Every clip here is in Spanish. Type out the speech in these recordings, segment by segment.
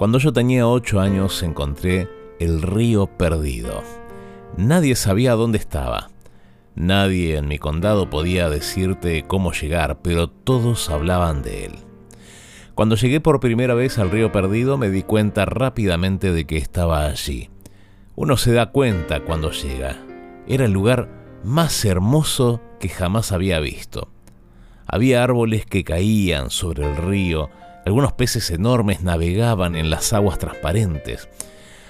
Cuando yo tenía ocho años encontré el río perdido. Nadie sabía dónde estaba. Nadie en mi condado podía decirte cómo llegar, pero todos hablaban de él. Cuando llegué por primera vez al río perdido me di cuenta rápidamente de que estaba allí. Uno se da cuenta cuando llega. Era el lugar más hermoso que jamás había visto. Había árboles que caían sobre el río, algunos peces enormes navegaban en las aguas transparentes.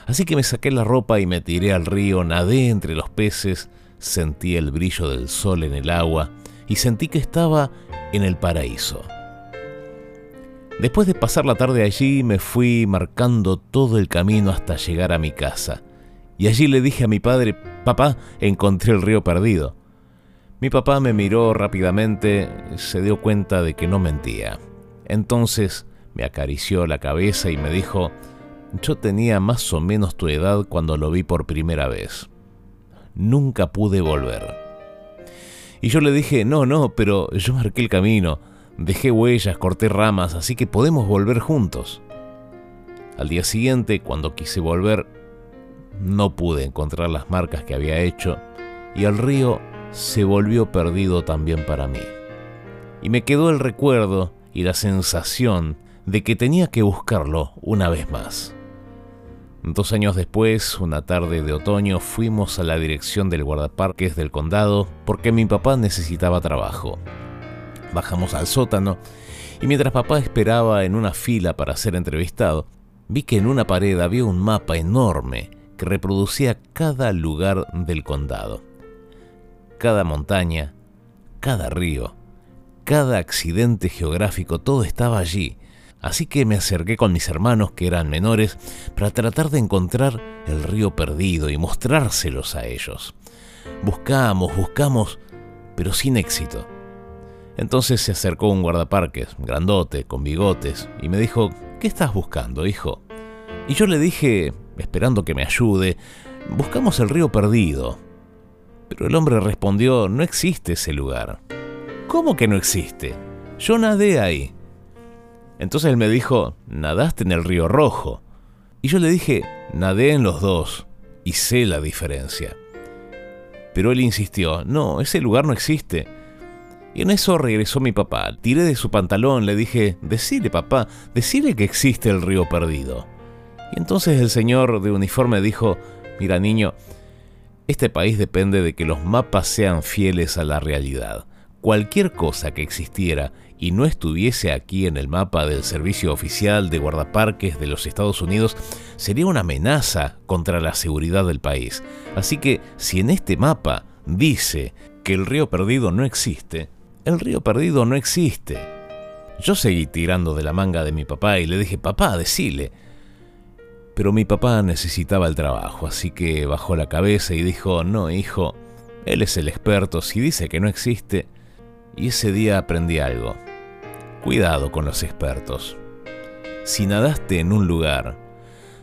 Así que me saqué la ropa y me tiré al río, nadé entre los peces, sentí el brillo del sol en el agua y sentí que estaba en el paraíso. Después de pasar la tarde allí me fui marcando todo el camino hasta llegar a mi casa. Y allí le dije a mi padre, papá, encontré el río perdido. Mi papá me miró rápidamente, se dio cuenta de que no mentía. Entonces me acarició la cabeza y me dijo, yo tenía más o menos tu edad cuando lo vi por primera vez. Nunca pude volver. Y yo le dije, no, no, pero yo marqué el camino, dejé huellas, corté ramas, así que podemos volver juntos. Al día siguiente, cuando quise volver, no pude encontrar las marcas que había hecho y el río se volvió perdido también para mí. Y me quedó el recuerdo y la sensación de que tenía que buscarlo una vez más. Dos años después, una tarde de otoño, fuimos a la dirección del guardaparques del condado porque mi papá necesitaba trabajo. Bajamos al sótano y mientras papá esperaba en una fila para ser entrevistado, vi que en una pared había un mapa enorme que reproducía cada lugar del condado. Cada montaña, cada río, cada accidente geográfico, todo estaba allí. Así que me acerqué con mis hermanos que eran menores para tratar de encontrar el río perdido y mostrárselos a ellos. Buscamos, buscamos, pero sin éxito. Entonces se acercó un guardaparques, grandote, con bigotes, y me dijo, ¿qué estás buscando, hijo? Y yo le dije, esperando que me ayude, buscamos el río perdido. Pero el hombre respondió, no existe ese lugar. ¿Cómo que no existe? Yo nadé ahí. Entonces él me dijo, nadaste en el río rojo. Y yo le dije, nadé en los dos y sé la diferencia. Pero él insistió, no, ese lugar no existe. Y en eso regresó mi papá. Tiré de su pantalón, le dije, decile papá, decile que existe el río perdido. Y entonces el señor de uniforme dijo, mira niño, este país depende de que los mapas sean fieles a la realidad. Cualquier cosa que existiera y no estuviese aquí en el mapa del Servicio Oficial de Guardaparques de los Estados Unidos sería una amenaza contra la seguridad del país. Así que si en este mapa dice que el río perdido no existe, el río perdido no existe. Yo seguí tirando de la manga de mi papá y le dije, papá, decile, pero mi papá necesitaba el trabajo, así que bajó la cabeza y dijo, no, hijo, él es el experto, si dice que no existe. Y ese día aprendí algo. Cuidado con los expertos. Si nadaste en un lugar,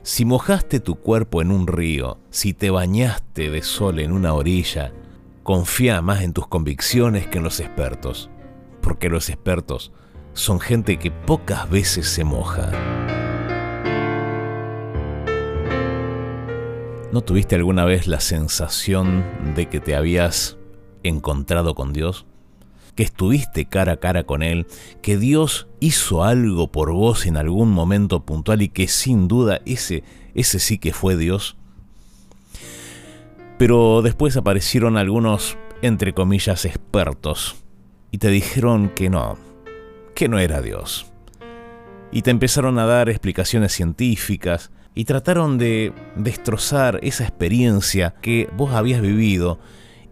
si mojaste tu cuerpo en un río, si te bañaste de sol en una orilla, confía más en tus convicciones que en los expertos, porque los expertos son gente que pocas veces se moja. ¿No tuviste alguna vez la sensación de que te habías encontrado con Dios? ¿Que estuviste cara a cara con Él? ¿Que Dios hizo algo por vos en algún momento puntual y que sin duda ese, ese sí que fue Dios? Pero después aparecieron algunos, entre comillas, expertos y te dijeron que no, que no era Dios. Y te empezaron a dar explicaciones científicas, y trataron de destrozar esa experiencia que vos habías vivido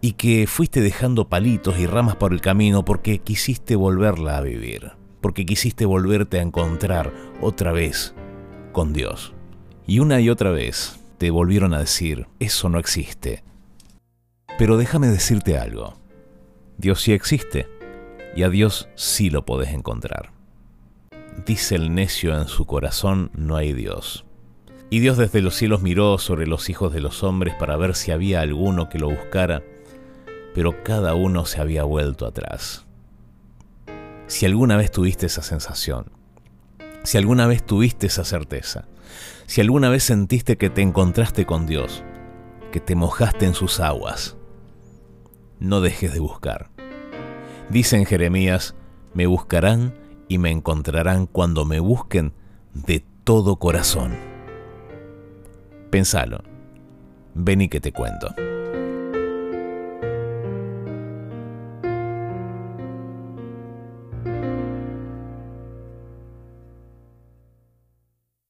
y que fuiste dejando palitos y ramas por el camino porque quisiste volverla a vivir, porque quisiste volverte a encontrar otra vez con Dios. Y una y otra vez te volvieron a decir, eso no existe. Pero déjame decirte algo, Dios sí existe y a Dios sí lo podés encontrar. Dice el necio en su corazón, no hay Dios. Y Dios desde los cielos miró sobre los hijos de los hombres para ver si había alguno que lo buscara, pero cada uno se había vuelto atrás. Si alguna vez tuviste esa sensación, si alguna vez tuviste esa certeza, Si alguna vez sentiste que te encontraste con Dios, que te mojaste en sus aguas, no dejes de buscar. Dice en Jeremías, me buscarán y me encontrarán cuando me busquen de todo corazón. Pensalo. Ven y que te cuento.